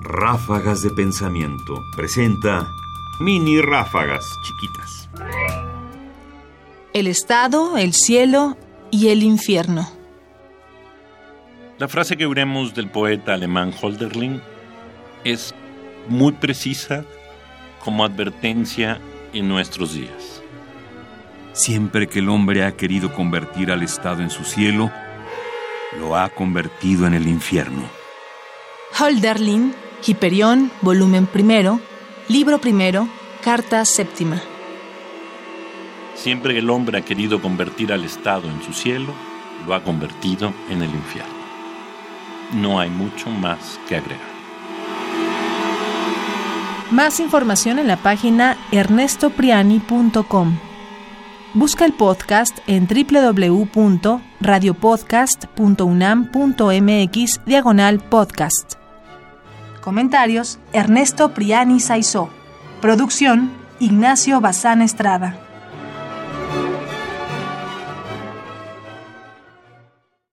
Ráfagas de Pensamiento presenta mini ráfagas chiquitas. El estado, el cielo y el infierno. La frase que veremos del poeta alemán Holderlin es muy precisa como advertencia en nuestros días. Siempre que el hombre ha querido convertir al Estado en su cielo, lo ha convertido en el infierno. Holderlin, Hiperión, volumen primero, libro primero, carta séptima. Siempre que el hombre ha querido convertir al Estado en su cielo, lo ha convertido en el infierno. No hay mucho más que agregar. Más información en la página ernestopriani.com. Busca el podcast en www.radiopodcast.unam.mx diagonal podcast. Comentarios Ernesto Priani Saizó. Producción Ignacio Bazán Estrada.